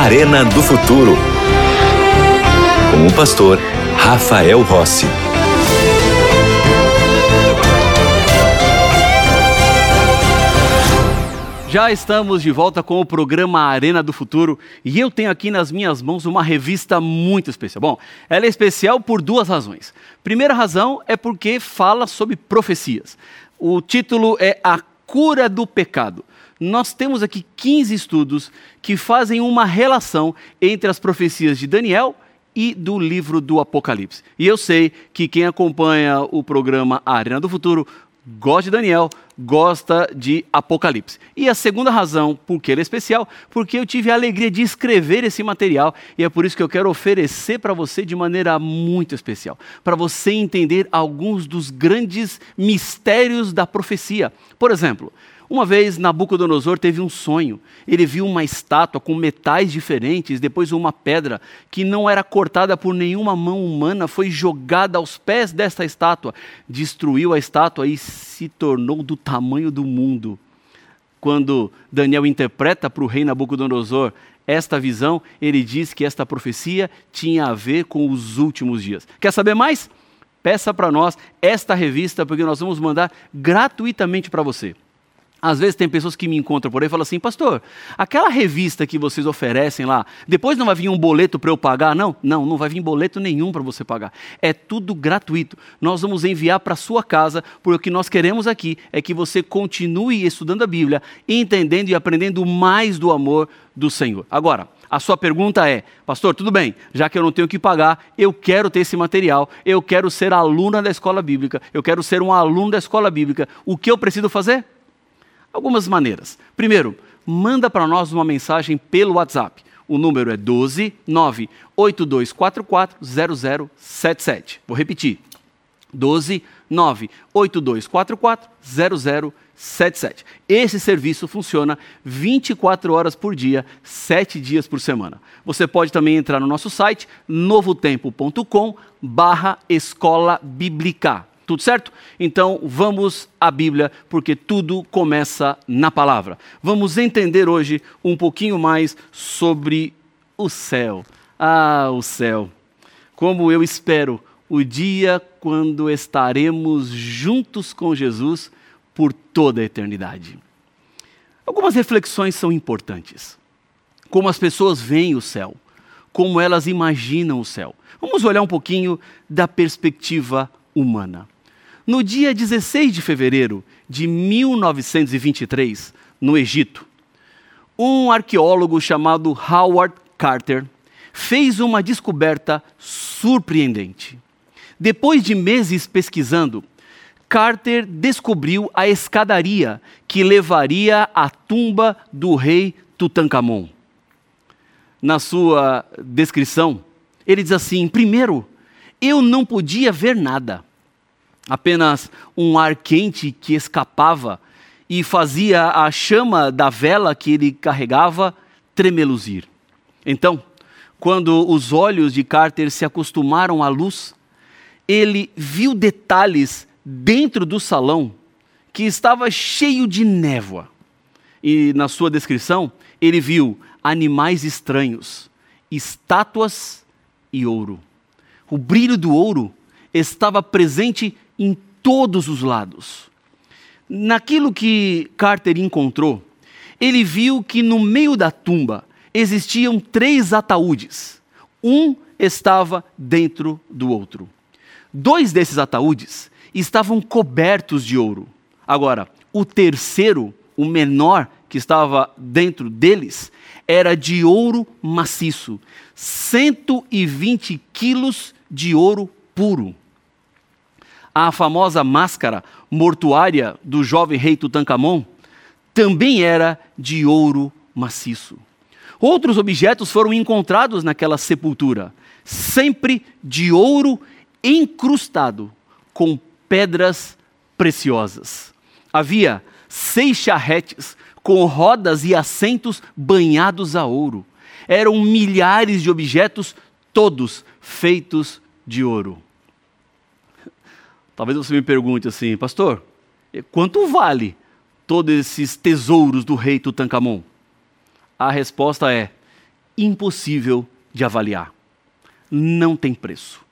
Arena do Futuro. Com o pastor Rafael Rossi. Já estamos de volta com o programa Arena do Futuro e eu tenho aqui nas minhas mãos uma revista muito especial. Bom, ela é especial por duas razões. Primeira razão é porque fala sobre profecias. O título é A Cura do Pecado. Nós temos aqui 15 estudos que fazem uma relação entre as profecias de Daniel e do livro do Apocalipse. E eu sei que quem acompanha o programa Arena do Futuro gosta de Daniel, gosta de Apocalipse. E a segunda razão por que ele é especial, porque eu tive a alegria de escrever esse material e é por isso que eu quero oferecer para você de maneira muito especial, para você entender alguns dos grandes mistérios da profecia. Por exemplo, uma vez Nabucodonosor teve um sonho. Ele viu uma estátua com metais diferentes, depois uma pedra que não era cortada por nenhuma mão humana foi jogada aos pés desta estátua, destruiu a estátua e se tornou do tamanho do mundo. Quando Daniel interpreta para o rei Nabucodonosor esta visão, ele diz que esta profecia tinha a ver com os últimos dias. Quer saber mais? Peça para nós esta revista, porque nós vamos mandar gratuitamente para você. Às vezes tem pessoas que me encontram por aí e falam assim, pastor, aquela revista que vocês oferecem lá, depois não vai vir um boleto para eu pagar? Não, não, não vai vir boleto nenhum para você pagar. É tudo gratuito. Nós vamos enviar para sua casa, porque o que nós queremos aqui é que você continue estudando a Bíblia, entendendo e aprendendo mais do amor do Senhor. Agora, a sua pergunta é, pastor, tudo bem, já que eu não tenho que pagar, eu quero ter esse material, eu quero ser aluna da escola bíblica, eu quero ser um aluno da escola bíblica, o que eu preciso fazer? Algumas maneiras. Primeiro, manda para nós uma mensagem pelo WhatsApp. O número é 12 98244 0077. Vou repetir. 12 98244 0077. Esse serviço funciona 24 horas por dia, 7 dias por semana. Você pode também entrar no nosso site novotempo.com barra escola bíblica. Tudo certo? Então vamos à Bíblia, porque tudo começa na palavra. Vamos entender hoje um pouquinho mais sobre o céu. Ah, o céu. Como eu espero o dia quando estaremos juntos com Jesus por toda a eternidade. Algumas reflexões são importantes. Como as pessoas veem o céu, como elas imaginam o céu. Vamos olhar um pouquinho da perspectiva humana. No dia 16 de fevereiro de 1923, no Egito, um arqueólogo chamado Howard Carter fez uma descoberta surpreendente. Depois de meses pesquisando, Carter descobriu a escadaria que levaria à tumba do rei Tutankhamon. Na sua descrição, ele diz assim: primeiro, eu não podia ver nada apenas um ar quente que escapava e fazia a chama da vela que ele carregava tremeluzir. Então, quando os olhos de Carter se acostumaram à luz, ele viu detalhes dentro do salão que estava cheio de névoa. E na sua descrição, ele viu animais estranhos, estátuas e ouro. O brilho do ouro estava presente em todos os lados. Naquilo que Carter encontrou, ele viu que no meio da tumba existiam três ataúdes. Um estava dentro do outro. Dois desses ataúdes estavam cobertos de ouro. Agora, o terceiro, o menor que estava dentro deles, era de ouro maciço 120 quilos de ouro puro a famosa máscara mortuária do jovem rei Tutankhamon também era de ouro maciço. Outros objetos foram encontrados naquela sepultura, sempre de ouro encrustado com pedras preciosas. Havia seis charretes com rodas e assentos banhados a ouro. Eram milhares de objetos, todos feitos de ouro. Talvez você me pergunte assim, pastor, quanto vale todos esses tesouros do rei Tutankhamon? A resposta é impossível de avaliar. Não tem preço.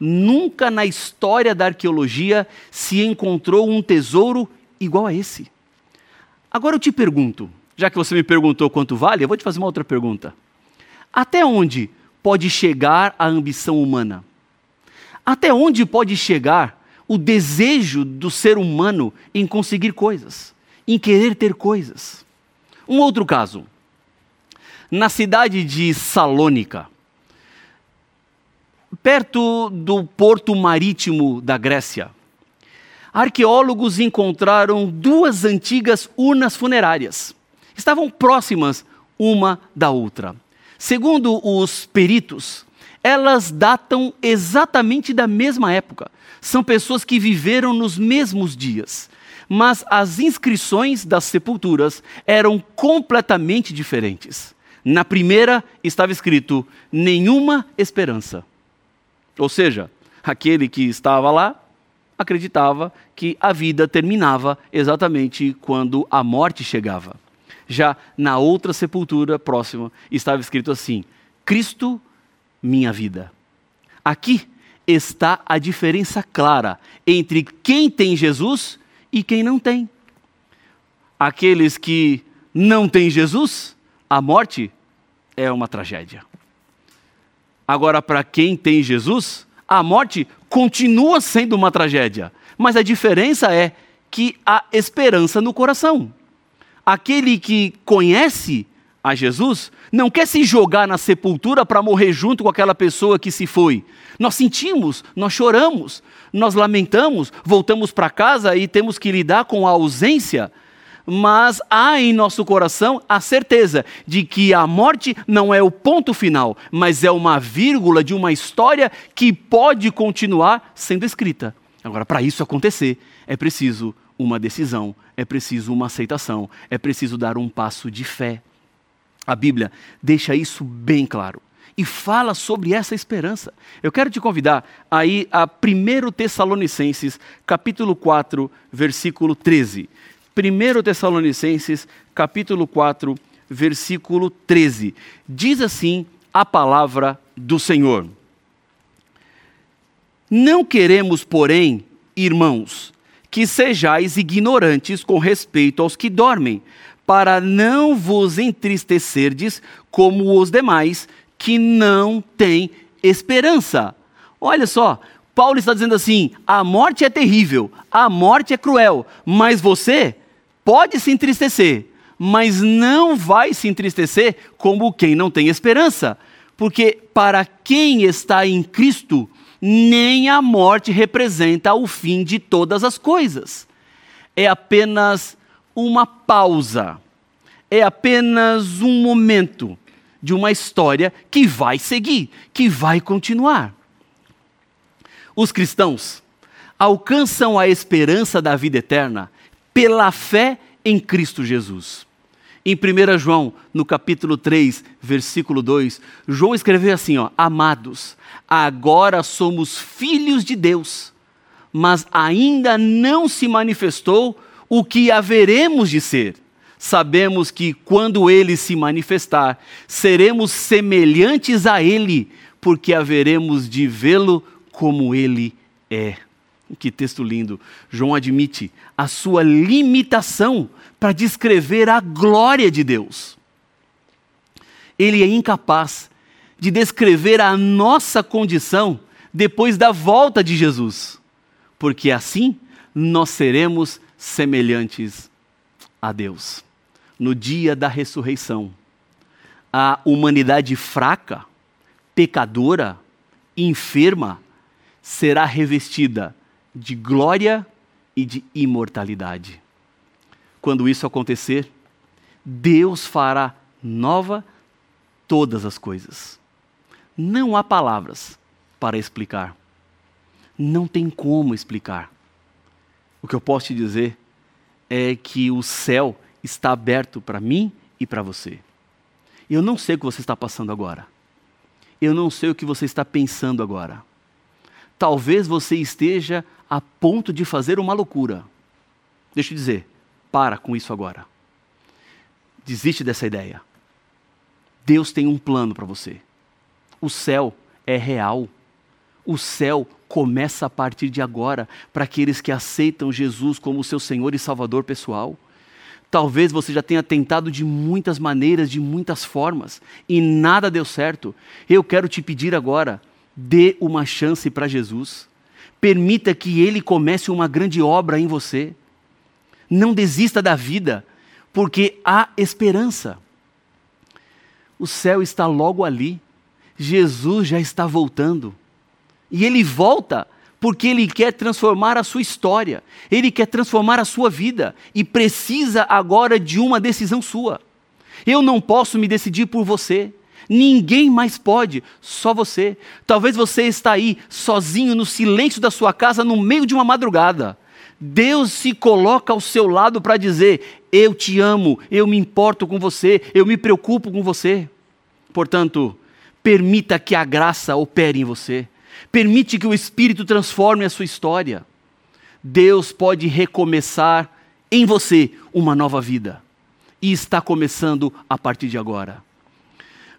Nunca na história da arqueologia se encontrou um tesouro igual a esse. Agora eu te pergunto, já que você me perguntou quanto vale, eu vou te fazer uma outra pergunta. Até onde pode chegar a ambição humana? Até onde pode chegar o desejo do ser humano em conseguir coisas, em querer ter coisas? Um outro caso. Na cidade de Salônica, perto do porto marítimo da Grécia, arqueólogos encontraram duas antigas urnas funerárias. Estavam próximas uma da outra. Segundo os peritos, elas datam exatamente da mesma época. São pessoas que viveram nos mesmos dias. Mas as inscrições das sepulturas eram completamente diferentes. Na primeira estava escrito: nenhuma esperança. Ou seja, aquele que estava lá acreditava que a vida terminava exatamente quando a morte chegava. Já na outra sepultura próxima estava escrito assim: Cristo, minha vida. Aqui está a diferença clara entre quem tem Jesus e quem não tem. Aqueles que não têm Jesus, a morte é uma tragédia. Agora, para quem tem Jesus, a morte continua sendo uma tragédia, mas a diferença é que há esperança no coração. Aquele que conhece a Jesus não quer se jogar na sepultura para morrer junto com aquela pessoa que se foi. Nós sentimos, nós choramos, nós lamentamos, voltamos para casa e temos que lidar com a ausência mas há em nosso coração a certeza de que a morte não é o ponto final, mas é uma vírgula de uma história que pode continuar sendo escrita. Agora, para isso acontecer, é preciso uma decisão, é preciso uma aceitação, é preciso dar um passo de fé. A Bíblia deixa isso bem claro e fala sobre essa esperança. Eu quero te convidar a ir a 1 Tessalonicenses, capítulo 4, versículo 13. 1 Tessalonicenses, capítulo 4, versículo 13. Diz assim a palavra do Senhor: Não queremos, porém, irmãos, que sejais ignorantes com respeito aos que dormem, para não vos entristecerdes como os demais que não têm esperança. Olha só, Paulo está dizendo assim: a morte é terrível, a morte é cruel, mas você pode se entristecer, mas não vai se entristecer como quem não tem esperança. Porque para quem está em Cristo, nem a morte representa o fim de todas as coisas. É apenas uma pausa, é apenas um momento de uma história que vai seguir, que vai continuar. Os cristãos alcançam a esperança da vida eterna pela fé em Cristo Jesus. Em 1 João, no capítulo 3, versículo 2, João escreveu assim: ó, Amados, agora somos filhos de Deus, mas ainda não se manifestou o que haveremos de ser. Sabemos que quando ele se manifestar, seremos semelhantes a ele, porque haveremos de vê-lo como ele é. Que texto lindo. João admite a sua limitação para descrever a glória de Deus. Ele é incapaz de descrever a nossa condição depois da volta de Jesus, porque assim nós seremos semelhantes a Deus. No dia da ressurreição, a humanidade fraca, pecadora, enferma, será revestida de glória e de imortalidade. Quando isso acontecer, Deus fará nova todas as coisas. Não há palavras para explicar. Não tem como explicar. O que eu posso te dizer é que o céu está aberto para mim e para você. Eu não sei o que você está passando agora. Eu não sei o que você está pensando agora. Talvez você esteja a ponto de fazer uma loucura. Deixa eu dizer, para com isso agora. Desiste dessa ideia. Deus tem um plano para você. O céu é real. O céu começa a partir de agora para aqueles que aceitam Jesus como seu Senhor e Salvador pessoal. Talvez você já tenha tentado de muitas maneiras, de muitas formas, e nada deu certo. Eu quero te pedir agora, dê uma chance para Jesus. Permita que Ele comece uma grande obra em você. Não desista da vida, porque há esperança. O céu está logo ali. Jesus já está voltando. E ele volta porque ele quer transformar a sua história, ele quer transformar a sua vida e precisa agora de uma decisão sua. Eu não posso me decidir por você. Ninguém mais pode, só você. Talvez você está aí sozinho no silêncio da sua casa no meio de uma madrugada. Deus se coloca ao seu lado para dizer: Eu te amo, eu me importo com você, eu me preocupo com você. Portanto, permita que a graça opere em você. Permite que o Espírito transforme a sua história. Deus pode recomeçar em você uma nova vida. E está começando a partir de agora.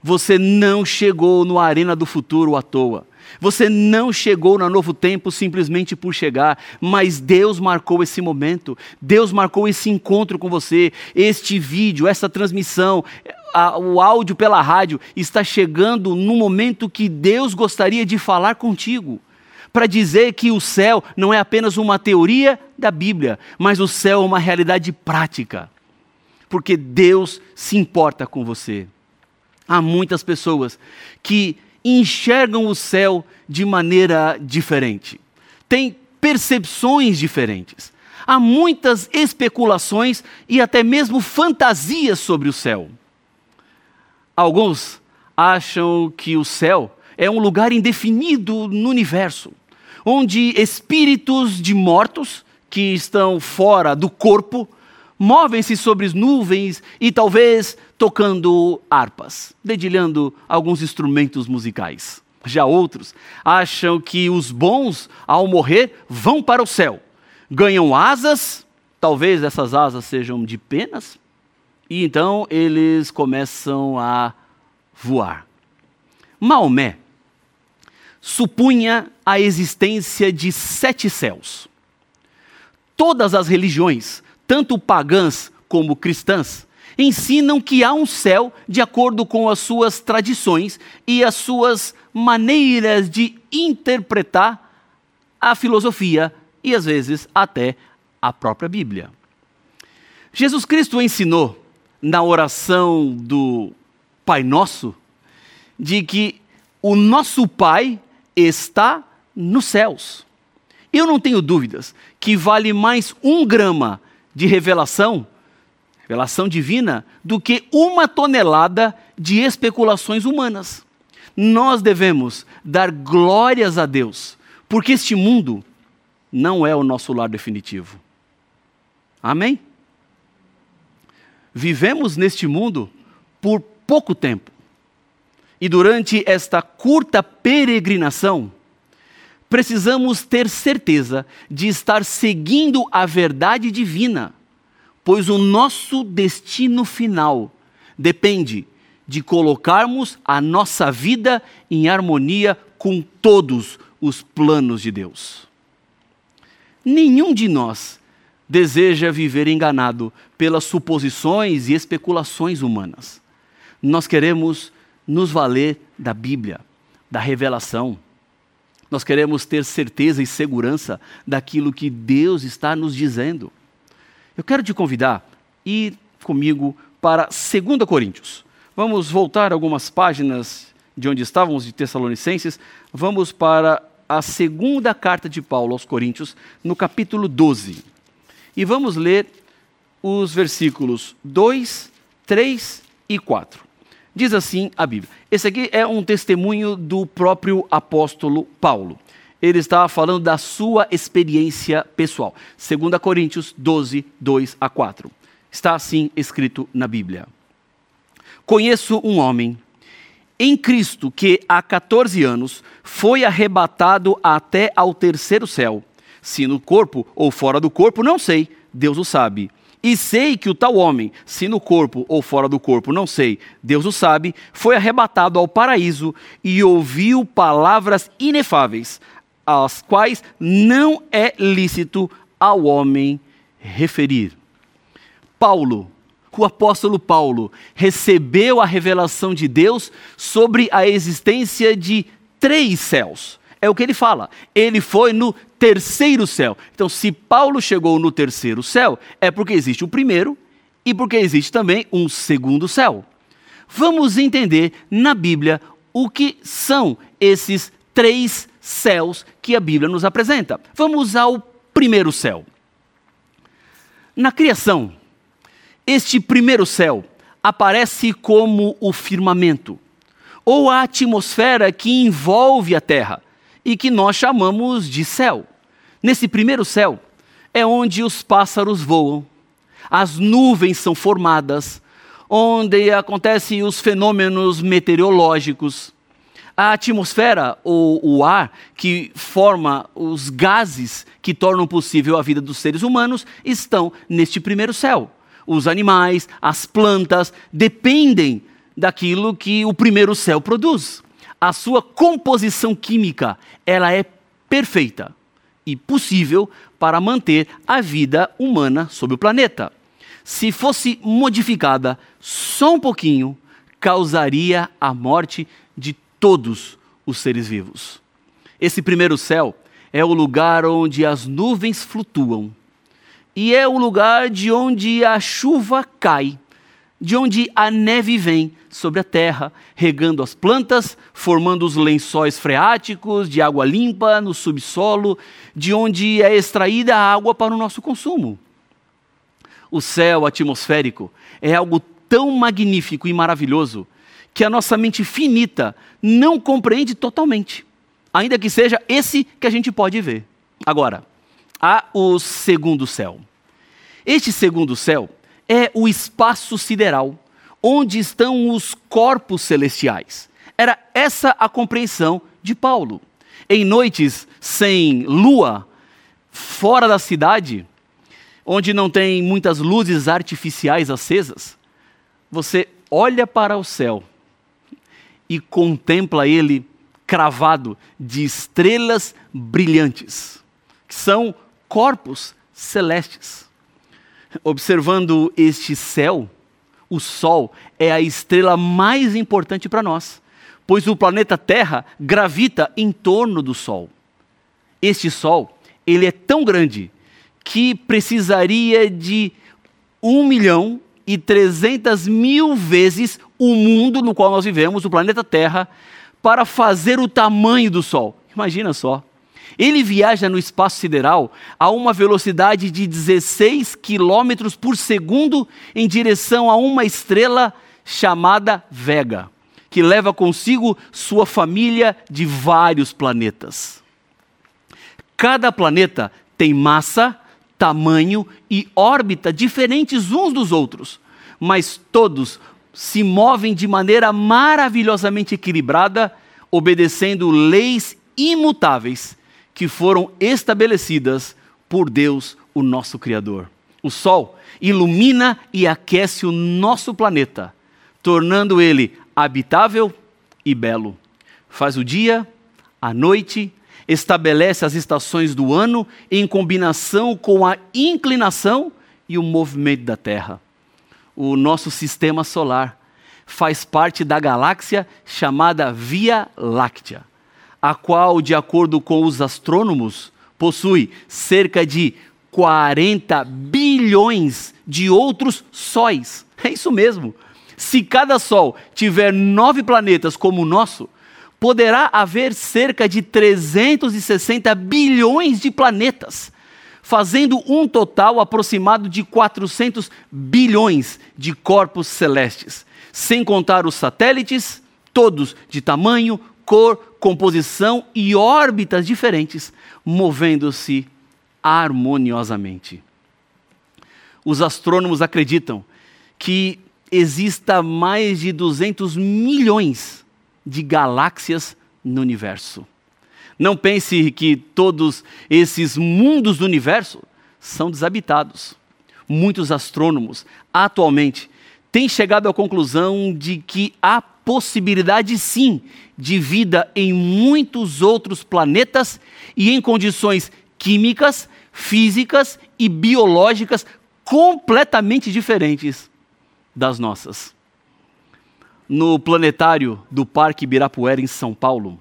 Você não chegou no Arena do Futuro à toa. Você não chegou na Novo Tempo simplesmente por chegar, mas Deus marcou esse momento, Deus marcou esse encontro com você. Este vídeo, essa transmissão, a, o áudio pela rádio está chegando no momento que Deus gostaria de falar contigo. Para dizer que o céu não é apenas uma teoria da Bíblia, mas o céu é uma realidade prática. Porque Deus se importa com você. Há muitas pessoas que enxergam o céu de maneira diferente, têm percepções diferentes. Há muitas especulações e até mesmo fantasias sobre o céu. Alguns acham que o céu é um lugar indefinido no universo, onde espíritos de mortos que estão fora do corpo movem-se sobre as nuvens e talvez tocando harpas, dedilhando alguns instrumentos musicais. Já outros acham que os bons, ao morrer, vão para o céu, ganham asas, talvez essas asas sejam de penas, e então eles começam a voar. Maomé supunha a existência de sete céus. Todas as religiões tanto pagãs como cristãs, ensinam que há um céu de acordo com as suas tradições e as suas maneiras de interpretar a filosofia e às vezes até a própria Bíblia. Jesus Cristo ensinou na oração do Pai Nosso de que o nosso Pai está nos céus. Eu não tenho dúvidas que vale mais um grama de revelação, revelação divina, do que uma tonelada de especulações humanas. Nós devemos dar glórias a Deus, porque este mundo não é o nosso lar definitivo. Amém? Vivemos neste mundo por pouco tempo. E durante esta curta peregrinação, precisamos ter certeza de estar seguindo a verdade divina, pois o nosso destino final depende de colocarmos a nossa vida em harmonia com todos os planos de Deus. Nenhum de nós deseja viver enganado pelas suposições e especulações humanas. Nós queremos nos valer da Bíblia, da revelação nós queremos ter certeza e segurança daquilo que Deus está nos dizendo. Eu quero te convidar a ir comigo para 2 Coríntios. Vamos voltar algumas páginas de onde estávamos, de Tessalonicenses. Vamos para a segunda carta de Paulo aos Coríntios, no capítulo 12. E vamos ler os versículos 2, 3 e 4. Diz assim a Bíblia. Esse aqui é um testemunho do próprio apóstolo Paulo. Ele está falando da sua experiência pessoal. 2 Coríntios 12, 2 a 4. Está assim escrito na Bíblia. Conheço um homem em Cristo que há 14 anos foi arrebatado até ao terceiro céu. Se no corpo ou fora do corpo, não sei, Deus o sabe E sei que o tal homem, se no corpo ou fora do corpo, não sei, Deus o sabe, foi arrebatado ao paraíso e ouviu palavras inefáveis, as quais não é lícito ao homem referir. Paulo, o apóstolo Paulo, recebeu a revelação de Deus sobre a existência de três céus. É o que ele fala. Ele foi no terceiro céu. Então, se Paulo chegou no terceiro céu, é porque existe o primeiro e porque existe também um segundo céu. Vamos entender na Bíblia o que são esses três céus que a Bíblia nos apresenta. Vamos ao primeiro céu. Na criação, este primeiro céu aparece como o firmamento, ou a atmosfera que envolve a terra e que nós chamamos de céu. Nesse primeiro céu é onde os pássaros voam, as nuvens são formadas, onde acontecem os fenômenos meteorológicos. A atmosfera, ou o ar, que forma os gases que tornam possível a vida dos seres humanos, estão neste primeiro céu. Os animais, as plantas, dependem daquilo que o primeiro céu produz. A sua composição química, ela é perfeita e possível para manter a vida humana sobre o planeta. Se fosse modificada só um pouquinho, causaria a morte de todos os seres vivos. Esse primeiro céu é o lugar onde as nuvens flutuam e é o lugar de onde a chuva cai de onde a neve vem sobre a terra, regando as plantas, formando os lençóis freáticos de água limpa no subsolo, de onde é extraída a água para o nosso consumo. O céu atmosférico é algo tão magnífico e maravilhoso que a nossa mente finita não compreende totalmente, ainda que seja esse que a gente pode ver. Agora, há o segundo céu. Este segundo céu é o espaço sideral, onde estão os corpos celestiais. Era essa a compreensão de Paulo. Em noites sem lua, fora da cidade, onde não tem muitas luzes artificiais acesas, você olha para o céu e contempla ele cravado de estrelas brilhantes, que são corpos celestes. Observando este céu, o Sol é a estrela mais importante para nós, pois o planeta Terra gravita em torno do Sol. Este Sol, ele é tão grande que precisaria de 1 milhão e 300 mil vezes o mundo no qual nós vivemos, o planeta Terra, para fazer o tamanho do Sol. Imagina só. Ele viaja no espaço sideral a uma velocidade de 16 quilômetros por segundo em direção a uma estrela chamada Vega, que leva consigo sua família de vários planetas. Cada planeta tem massa, tamanho e órbita diferentes uns dos outros, mas todos se movem de maneira maravilhosamente equilibrada, obedecendo leis imutáveis que foram estabelecidas por Deus, o nosso Criador. O Sol ilumina e aquece o nosso planeta, tornando ele habitável e belo. Faz o dia, a noite, estabelece as estações do ano em combinação com a inclinação e o movimento da Terra. O nosso sistema solar faz parte da galáxia chamada Via Láctea a qual, de acordo com os astrônomos, possui cerca de 40 bilhões de outros sóis. É isso mesmo. Se cada sol tiver nove planetas como o nosso, poderá haver cerca de 360 bilhões de planetas, fazendo um total aproximado de 400 bilhões de corpos celestes, sem contar os satélites, todos de tamanho, cor, composição e órbitas diferentes, movendo-se harmoniosamente. Os astrônomos acreditam que exista mais de 200 milhões de galáxias no universo. Não pense que todos esses mundos do universo são desabitados. muitos astrônomos atualmente têm chegado à conclusão de que há possibilidade sim de vida em muitos outros planetas e em condições químicas, físicas e biológicas completamente diferentes das nossas. No planetário do Parque Ibirapuera, em São Paulo,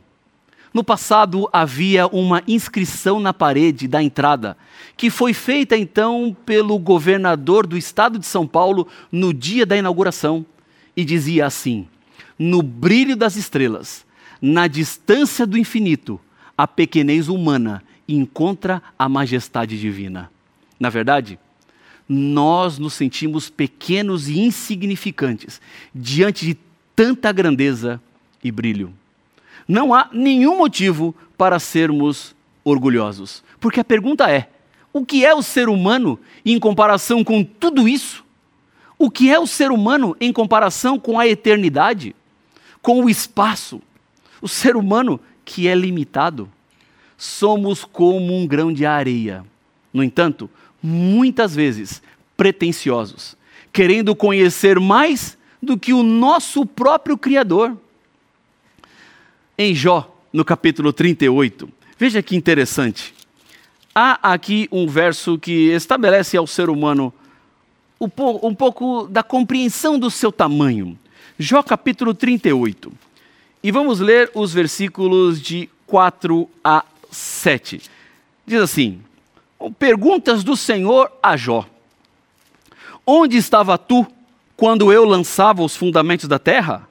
no passado havia uma inscrição na parede da entrada, que foi feita então pelo governador do estado de São Paulo no dia da inauguração, e dizia assim: No brilho das estrelas, na distância do infinito, a pequenez humana encontra a majestade divina. Na verdade, nós nos sentimos pequenos e insignificantes diante de tanta grandeza e brilho não há nenhum motivo para sermos orgulhosos. Porque a pergunta é: o que é o ser humano em comparação com tudo isso? O que é o ser humano em comparação com a eternidade, com o espaço? O ser humano que é limitado. Somos como um grão de areia. No entanto, muitas vezes pretensiosos, querendo conhecer mais do que o nosso próprio Criador em Jó, no capítulo 38. Veja que interessante. Há aqui um verso que estabelece ao ser humano um, pouco da compreensão do seu tamanho. Jó capítulo 38. E vamos ler os versículos de 4 a 7. Diz assim: Perguntas do Senhor a Jó: Onde estava tu quando eu lançava os fundamentos da terra?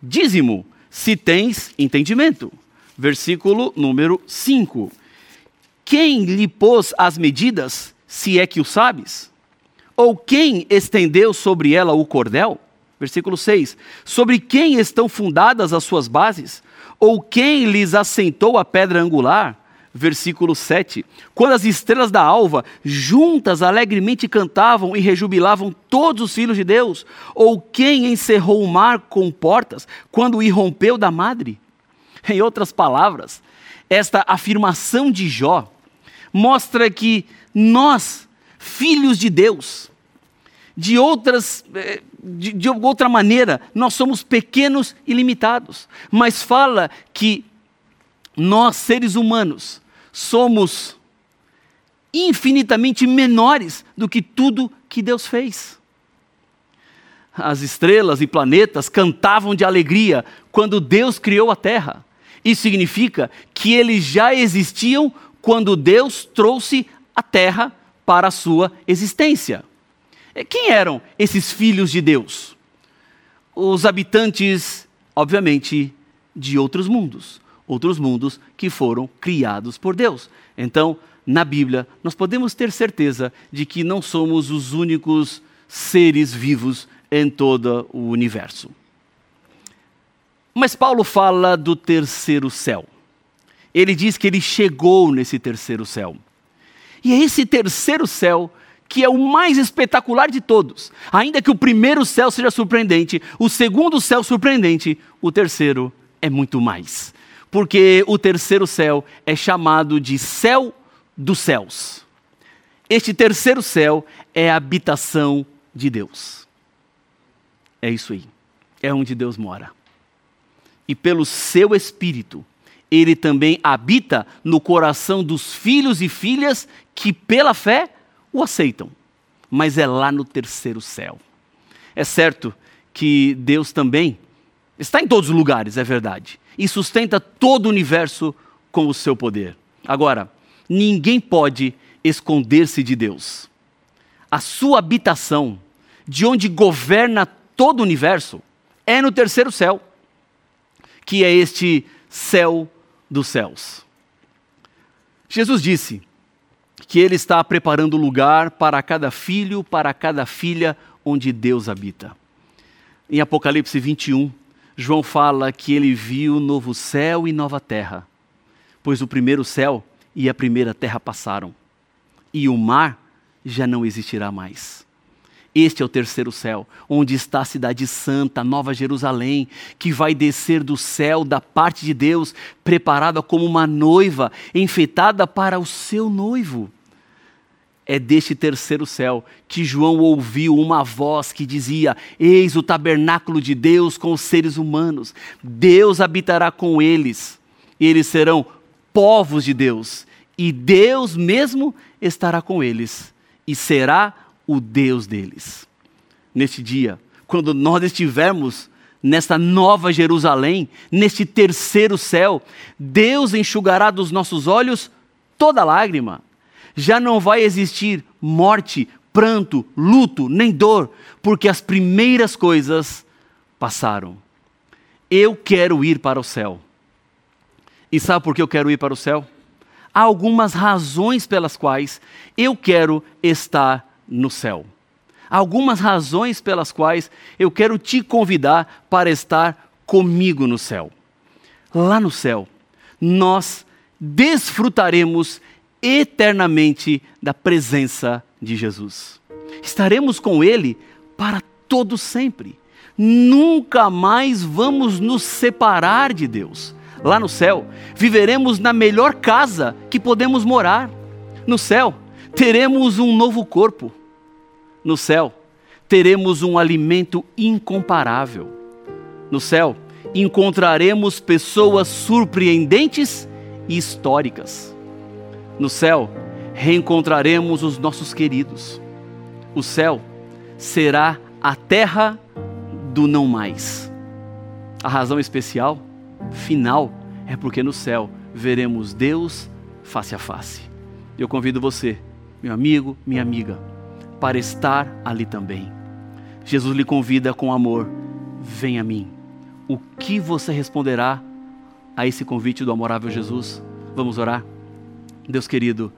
Dízimo se tens entendimento. Versículo número 5. Quem lhe pôs as medidas, se é que o sabes? Ou quem estendeu sobre ela o cordel? Versículo 6. Sobre quem estão fundadas as suas bases? Ou quem lhes assentou a pedra angular? Versículo 7. Quando as estrelas da alva juntas alegremente cantavam e rejubilavam todos os filhos de Deus, ou quem encerrou o mar com portas quando irrompeu da madre? Em outras palavras, esta afirmação de Jó mostra que nós, filhos de Deus, de, outras, eh, de, de outra maneira, nós somos pequenos e limitados, mas fala que nós, seres humanos, somos infinitamente menores do que tudo que Deus fez. As estrelas e planetas cantavam de alegria quando Deus criou a terra. Isso significa que eles já existiam quando Deus trouxe a terra para a sua existência. Quem eram esses filhos de Deus? Os habitantes, obviamente, de outros mundos outros mundos que foram criados por Deus. Então, na Bíblia, nós podemos ter certeza de que não somos os únicos seres vivos em todo o universo. Mas Paulo fala do terceiro céu. Ele diz que ele chegou nesse terceiro céu. E é esse terceiro céu que é o mais espetacular de todos. Ainda que o primeiro céu seja surpreendente, o segundo céu surpreendente, o terceiro é muito mais porque o terceiro céu é chamado de céu dos céus. Este terceiro céu é a habitação de Deus. É isso aí. É onde Deus mora. E pelo seu Espírito, ele também habita no coração dos filhos e filhas que, pela fé, o aceitam. Mas é lá no terceiro céu. É certo que Deus também está em todos os lugares, é verdade e sustenta todo o universo com o seu poder. Agora, ninguém pode esconder-se de Deus. A sua habitação, de onde governa todo o universo, é no terceiro céu, que é este céu dos céus. Jesus disse que ele está preparando lugar para cada filho, para cada filha onde Deus habita. Em Apocalipse 21, João fala que ele viu novo céu e nova terra, pois o primeiro céu e a primeira terra passaram, e o mar já não existirá mais. Este é o terceiro céu, onde está a cidade santa, Nova Jerusalém, que vai descer do céu da parte de Deus, preparada como uma noiva, enfeitada para o seu noivo. É deste terceiro céu que João ouviu uma voz que dizia: Eis o tabernáculo de Deus com os seres humanos. Deus habitará com eles, e eles serão povos de Deus, e Deus mesmo estará com eles, e será o Deus deles. Neste dia, quando nós estivermos nesta nova Jerusalém, neste terceiro céu, Deus enxugará dos nossos olhos toda lágrima já não vai existir morte, pranto, luto, nem dor, porque as primeiras coisas passaram. Eu quero ir para o céu. E sabe por que eu quero ir para o céu? Há algumas razões pelas quais eu quero estar no céu. Há algumas razões pelas quais eu quero te convidar para estar comigo no céu. Lá no céu, nós desfrutaremos eternamente da presença de Jesus. Estaremos com Ele para todo sempre. Nunca mais vamos nos separar de Deus. Lá no céu, viveremos na melhor casa que podemos morar. No céu, teremos um novo corpo. No céu, teremos um alimento incomparável. No céu, encontraremos pessoas surpreendentes e históricas. No céu, reencontraremos os nossos queridos. O céu será a terra do não mais. A razão especial, final, é porque no céu veremos Deus face a face. Eu convido você, meu amigo, minha amiga, para estar ali também. Jesus lhe convida com amor: vem a mim. O que você responderá a esse convite do amorável Jesus? Vamos orar? Deus querido,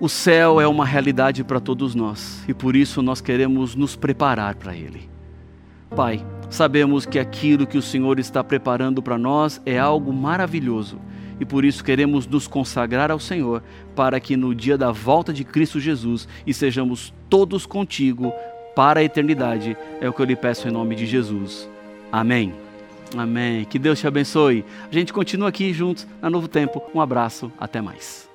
o céu é uma realidade para todos nós e por isso nós queremos nos preparar para ele. Pai, sabemos que aquilo que o Senhor está preparando para nós é algo maravilhoso e por isso queremos nos consagrar ao Senhor para que no dia da volta de Cristo Jesus estejamos todos contigo para a eternidade. É o que eu lhe peço em nome de Jesus. Amém. Amém. Que Deus te abençoe. A gente continua aqui juntos na Novo Tempo. Um abraço. Até mais.